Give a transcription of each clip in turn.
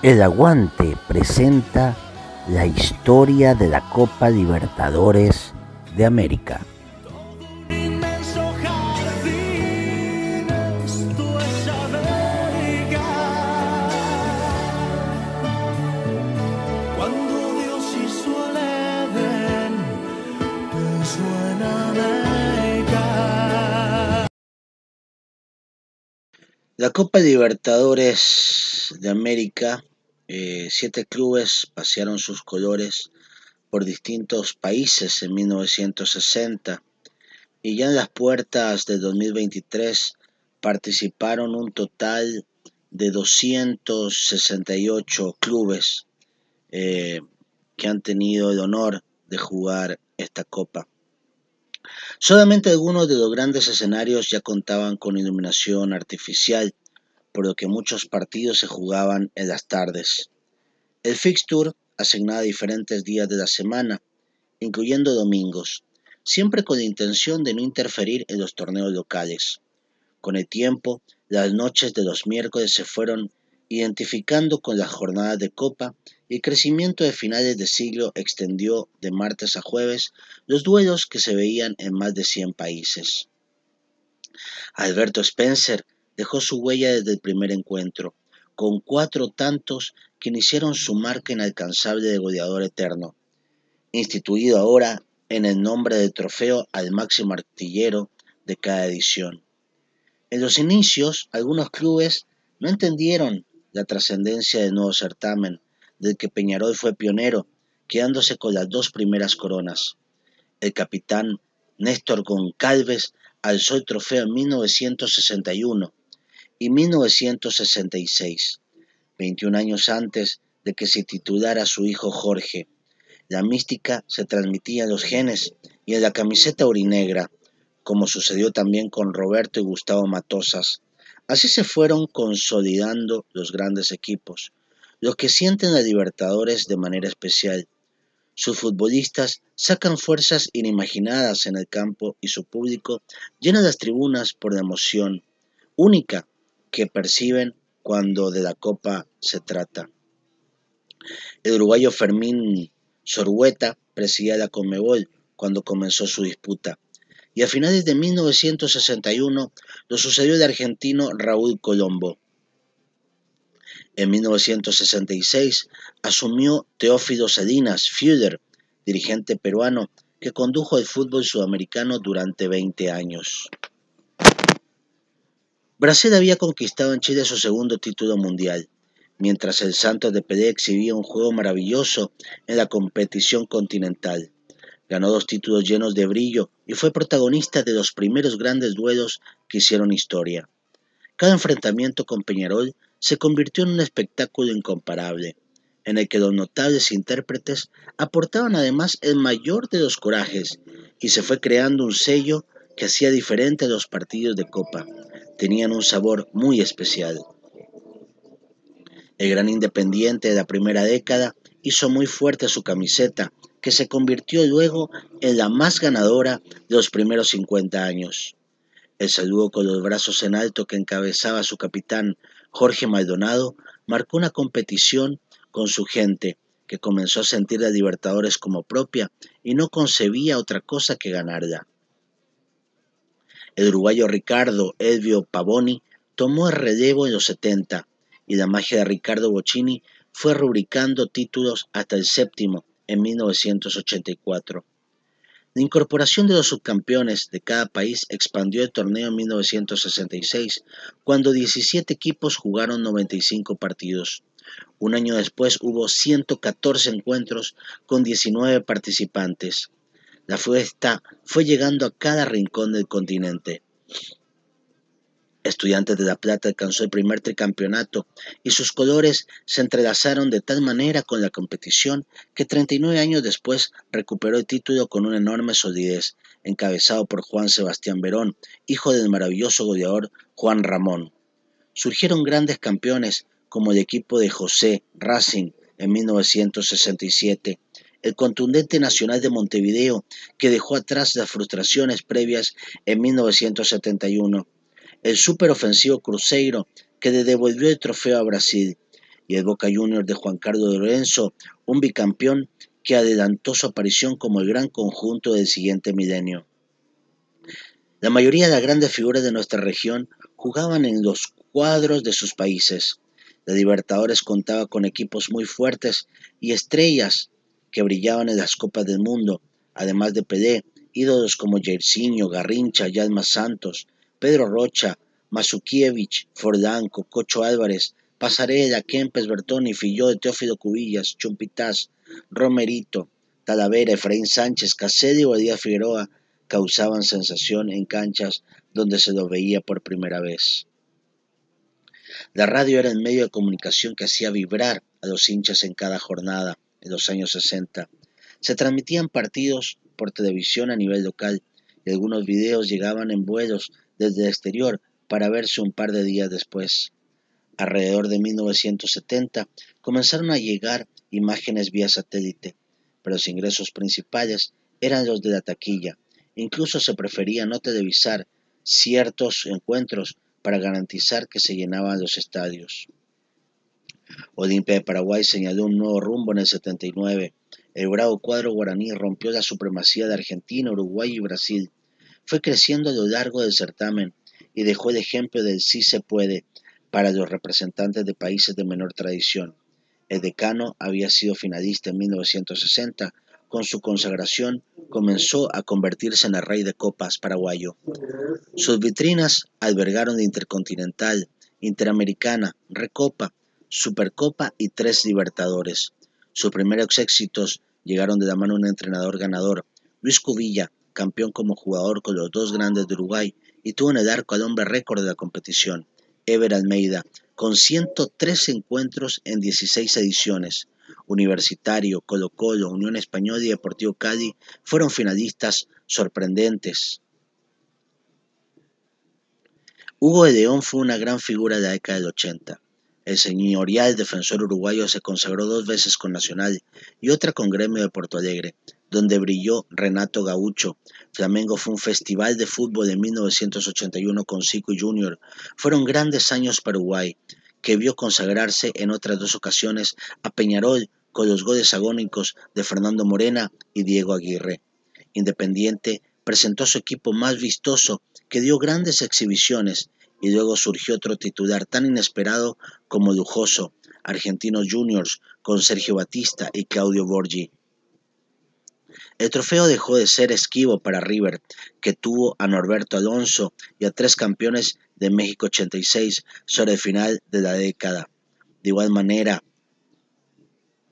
El Aguante presenta la historia de la Copa Libertadores de América. La Copa Libertadores de América, eh, siete clubes pasearon sus colores por distintos países en 1960 y ya en las puertas de 2023 participaron un total de 268 clubes eh, que han tenido el honor de jugar esta copa. Solamente algunos de los grandes escenarios ya contaban con iluminación artificial, por lo que muchos partidos se jugaban en las tardes. El fixture asignaba diferentes días de la semana, incluyendo domingos, siempre con la intención de no interferir en los torneos locales. Con el tiempo, las noches de los miércoles se fueron identificando con las jornadas de copa el crecimiento de finales de siglo extendió de martes a jueves los duelos que se veían en más de 100 países. Alberto Spencer dejó su huella desde el primer encuentro, con cuatro tantos que iniciaron su marca inalcanzable de goleador eterno, instituido ahora en el nombre de trofeo al máximo artillero de cada edición. En los inicios, algunos clubes no entendieron la trascendencia del nuevo certamen, del que Peñarol fue pionero, quedándose con las dos primeras coronas. El capitán Néstor Goncalves alzó el trofeo en 1961 y 1966, 21 años antes de que se titulara su hijo Jorge. La mística se transmitía en los genes y en la camiseta urinegra, como sucedió también con Roberto y Gustavo Matosas. Así se fueron consolidando los grandes equipos, los que sienten a Libertadores de manera especial. Sus futbolistas sacan fuerzas inimaginadas en el campo y su público llena las tribunas por la emoción única que perciben cuando de la Copa se trata. El uruguayo Fermín Sorhueta presidía la Conmebol cuando comenzó su disputa. Y a finales de 1961 lo sucedió el argentino Raúl Colombo. En 1966 asumió Teófilo Salinas Füder, dirigente peruano que condujo el fútbol sudamericano durante 20 años. Brasil había conquistado en Chile su segundo título mundial, mientras el Santos de Pelé exhibía un juego maravilloso en la competición continental. Ganó dos títulos llenos de brillo y fue protagonista de los primeros grandes duelos que hicieron historia. Cada enfrentamiento con Peñarol se convirtió en un espectáculo incomparable, en el que los notables intérpretes aportaban además el mayor de los corajes y se fue creando un sello que hacía diferente a los partidos de copa. Tenían un sabor muy especial. El gran independiente de la primera década hizo muy fuerte su camiseta, que se convirtió luego en la más ganadora de los primeros 50 años. El saludo con los brazos en alto que encabezaba su capitán Jorge Maldonado marcó una competición con su gente, que comenzó a sentir a Libertadores como propia y no concebía otra cosa que ganarla. El uruguayo Ricardo Elvio Pavoni tomó el relevo en los 70 y la magia de Ricardo Bocini fue rubricando títulos hasta el séptimo en 1984. La incorporación de los subcampeones de cada país expandió el torneo en 1966, cuando 17 equipos jugaron 95 partidos. Un año después hubo 114 encuentros con 19 participantes. La fiesta fue llegando a cada rincón del continente. Estudiantes de La Plata alcanzó el primer tricampeonato y sus colores se entrelazaron de tal manera con la competición que 39 años después recuperó el título con una enorme solidez, encabezado por Juan Sebastián Verón, hijo del maravilloso goleador Juan Ramón. Surgieron grandes campeones como el equipo de José Racing en 1967, el contundente Nacional de Montevideo que dejó atrás las frustraciones previas en 1971 el superofensivo Cruzeiro que le devolvió el trofeo a Brasil y el Boca Juniors de Juan Carlos Lorenzo, un bicampeón que adelantó su aparición como el gran conjunto del siguiente milenio. La mayoría de las grandes figuras de nuestra región jugaban en los cuadros de sus países. La Libertadores contaba con equipos muy fuertes y estrellas que brillaban en las Copas del Mundo, además de Pelé, ídolos como Jairzinho, Garrincha, Yalma Santos, Pedro Rocha, Masukiewicz, Fordanco, Cocho Álvarez, Pasarela, Kempes, Bertoni, Filló, Teófilo Cubillas, Chumpitaz, Romerito, Talavera, Efraín Sánchez, Casedio y Badía Figueroa causaban sensación en canchas donde se los veía por primera vez. La radio era el medio de comunicación que hacía vibrar a los hinchas en cada jornada en los años 60. Se transmitían partidos por televisión a nivel local y algunos videos llegaban en vuelos desde el exterior para verse un par de días después. Alrededor de 1970 comenzaron a llegar imágenes vía satélite, pero los ingresos principales eran los de la taquilla. Incluso se prefería no televisar ciertos encuentros para garantizar que se llenaban los estadios. Olimpia de Paraguay señaló un nuevo rumbo en el 79. El bravo cuadro guaraní rompió la supremacía de Argentina, Uruguay y Brasil. Fue creciendo a lo largo del certamen y dejó el ejemplo del sí se puede para los representantes de países de menor tradición. El decano había sido finalista en 1960 con su consagración, comenzó a convertirse en el rey de copas paraguayo. Sus vitrinas albergaron Intercontinental, Interamericana, Recopa, Supercopa y tres Libertadores. Sus primeros éxitos llegaron de la mano de un entrenador ganador, Luis Cubilla, campeón como jugador con los dos grandes de Uruguay, y tuvo en el arco al hombre récord de la competición, Ever Almeida, con 103 encuentros en 16 ediciones, Universitario, Colo Colo, Unión Española y Deportivo Cali fueron finalistas sorprendentes. Hugo de León fue una gran figura de la década del 80. El señorial defensor uruguayo se consagró dos veces con Nacional y otra con Gremio de Porto Alegre, donde brilló Renato Gaucho. Flamengo fue un festival de fútbol en 1981 con Zico Junior. Fueron grandes años para Uruguay, que vio consagrarse en otras dos ocasiones a Peñarol con los goles agónicos de Fernando Morena y Diego Aguirre. Independiente presentó su equipo más vistoso, que dio grandes exhibiciones, y luego surgió otro titular tan inesperado como lujoso, Argentinos Juniors, con Sergio Batista y Claudio Borgi. El trofeo dejó de ser esquivo para River, que tuvo a Norberto Alonso y a tres campeones de México 86 sobre el final de la década. De igual manera,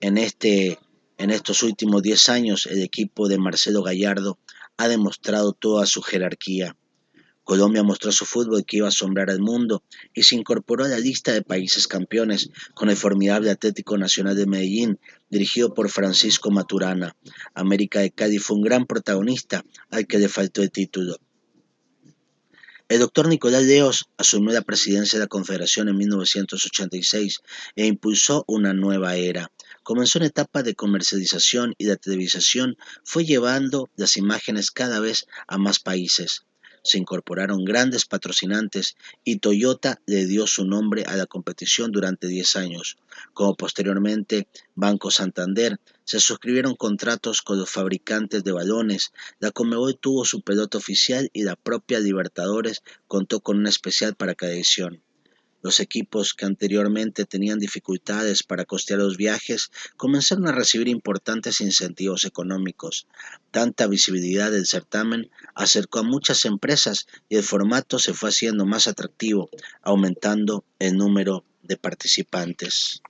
en, este, en estos últimos 10 años el equipo de Marcelo Gallardo ha demostrado toda su jerarquía. Colombia mostró su fútbol que iba a asombrar al mundo y se incorporó a la lista de países campeones con el formidable Atlético Nacional de Medellín, dirigido por Francisco Maturana. América de Cádiz fue un gran protagonista al que le faltó el título. El doctor Nicolás Leos asumió la presidencia de la Confederación en 1986 e impulsó una nueva era. Comenzó una etapa de comercialización y la televisación fue llevando las imágenes cada vez a más países se incorporaron grandes patrocinantes y Toyota le dio su nombre a la competición durante 10 años. Como posteriormente Banco Santander, se suscribieron contratos con los fabricantes de balones, la Comebol tuvo su pelota oficial y la propia Libertadores contó con una especial para cada edición. Los equipos que anteriormente tenían dificultades para costear los viajes comenzaron a recibir importantes incentivos económicos. Tanta visibilidad del certamen acercó a muchas empresas y el formato se fue haciendo más atractivo, aumentando el número de participantes.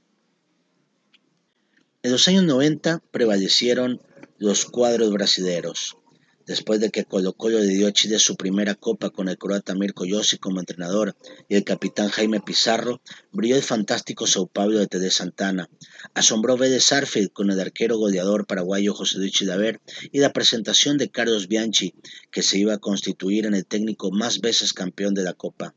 En los años 90 prevalecieron los cuadros brasileños después de que Colo Colo le dio a Chile su primera copa con el croata Mirko Yossi como entrenador y el capitán Jaime Pizarro, brilló el fantástico Sao Paulo de Tede Santana. Asombró Vélez Sarfield con el arquero goleador paraguayo José Luis Chilaver y la presentación de Carlos Bianchi, que se iba a constituir en el técnico más veces campeón de la copa.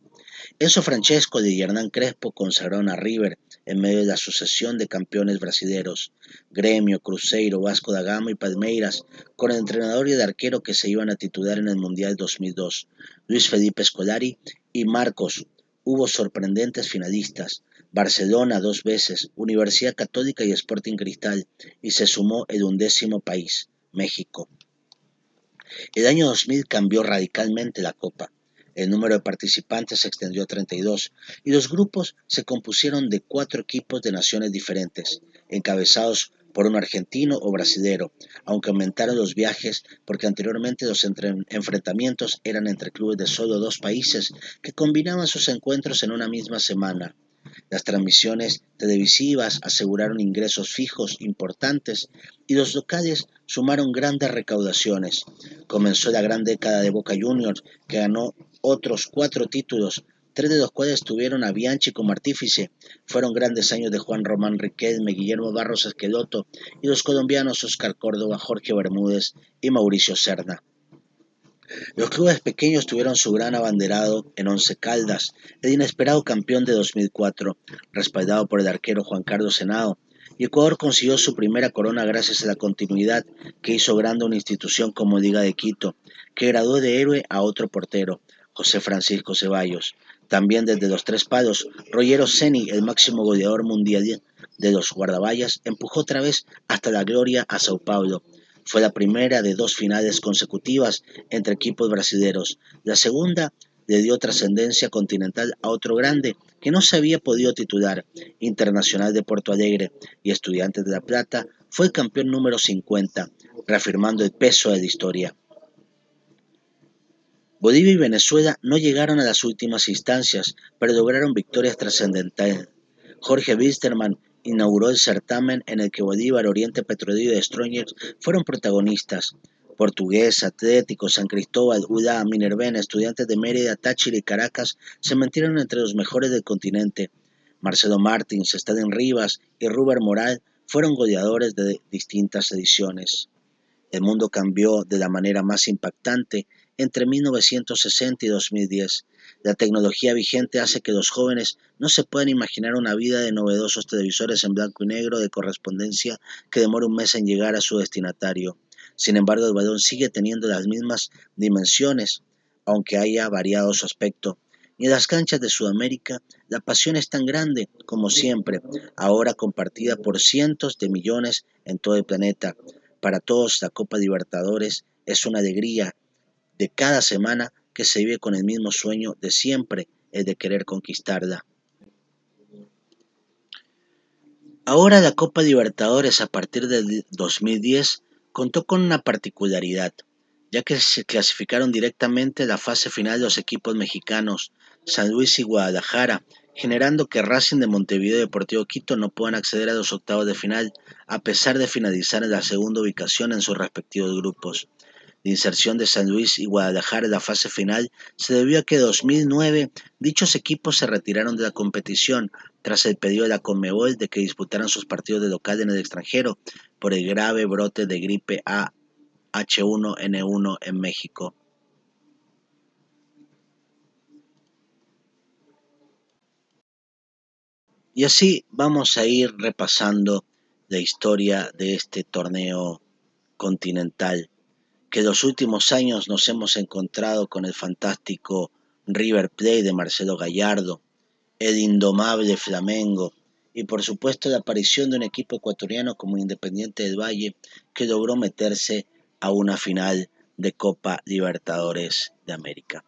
Enzo Francesco y Hernán Crespo consagraron a River en medio de la sucesión de campeones brasileños, Gremio, Cruzeiro, Vasco da Gama y Palmeiras, con el entrenador y el arquero que se iban a titular en el Mundial 2002, Luis Felipe Scolari y Marcos hubo sorprendentes finalistas, Barcelona dos veces, Universidad Católica y Sporting Cristal, y se sumó el undécimo país, México. El año 2000 cambió radicalmente la Copa. El número de participantes se extendió a 32 y los grupos se compusieron de cuatro equipos de naciones diferentes, encabezados por un argentino o brasilero, aunque aumentaron los viajes porque anteriormente los enfrentamientos eran entre clubes de solo dos países que combinaban sus encuentros en una misma semana. Las transmisiones televisivas aseguraron ingresos fijos importantes y los locales sumaron grandes recaudaciones. Comenzó la gran década de Boca Juniors, que ganó otros cuatro títulos, tres de los cuales tuvieron a Bianchi como artífice. Fueron grandes años de Juan Román Riquelme, Guillermo Barros Esqueloto y los colombianos Oscar Córdoba, Jorge Bermúdez y Mauricio Serna. Los clubes pequeños tuvieron su gran abanderado en Once Caldas, el inesperado campeón de 2004, respaldado por el arquero Juan Carlos Senado, y Ecuador consiguió su primera corona gracias a la continuidad que hizo grande una institución como Liga de Quito, que graduó de héroe a otro portero, José Francisco Ceballos. También desde los tres palos, Rogero Ceni, el máximo goleador mundial de los guardaballas, empujó otra vez hasta la gloria a Sao Paulo. Fue la primera de dos finales consecutivas entre equipos brasileños. La segunda le dio trascendencia continental a otro grande que no se había podido titular, Internacional de Porto Alegre y Estudiantes de La Plata, fue el campeón número 50, reafirmando el peso de la historia. Bolivia y Venezuela no llegaron a las últimas instancias, pero lograron victorias trascendentales. Jorge Wisterman inauguró el certamen en el que Bolívar, Oriente Petrolero y Strongers fueron protagonistas. Portugués, Atlético, San Cristóbal, Udá, Minervena, estudiantes de Mérida, Táchira y Caracas se mantieron entre los mejores del continente. Marcelo Martins, Stadin Rivas y Ruber Moral fueron goleadores de distintas ediciones. El mundo cambió de la manera más impactante entre 1960 y 2010. La tecnología vigente hace que los jóvenes no se puedan imaginar una vida de novedosos televisores en blanco y negro de correspondencia que demora un mes en llegar a su destinatario. Sin embargo, el balón sigue teniendo las mismas dimensiones, aunque haya variado su aspecto. Y en las canchas de Sudamérica, la pasión es tan grande como siempre, ahora compartida por cientos de millones en todo el planeta. Para todos, la Copa Libertadores es una alegría de cada semana que se vive con el mismo sueño de siempre, el de querer conquistarla. Ahora la Copa Libertadores a partir del 2010 contó con una particularidad, ya que se clasificaron directamente a la fase final los equipos mexicanos San Luis y Guadalajara, generando que Racing de Montevideo y Deportivo Quito no puedan acceder a los octavos de final, a pesar de finalizar en la segunda ubicación en sus respectivos grupos. La inserción de San Luis y Guadalajara en la fase final se debió a que en 2009 dichos equipos se retiraron de la competición tras el pedido de la Conmebol de que disputaran sus partidos de local en el extranjero por el grave brote de gripe A H1N1 en México. Y así vamos a ir repasando la historia de este torneo continental que los últimos años nos hemos encontrado con el fantástico River Plate de Marcelo Gallardo, el indomable Flamengo y por supuesto la aparición de un equipo ecuatoriano como Independiente del Valle que logró meterse a una final de Copa Libertadores de América.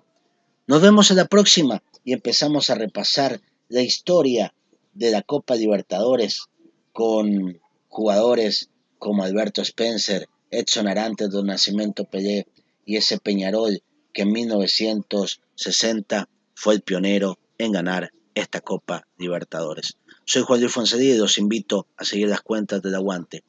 Nos vemos en la próxima y empezamos a repasar la historia de la Copa Libertadores con jugadores como Alberto Spencer, Edson Arantes Don Nacimiento Pelé y ese Peñarol que en 1960 fue el pionero en ganar esta Copa Libertadores. Soy Juan Luis Fonsedí y los invito a seguir las cuentas del aguante.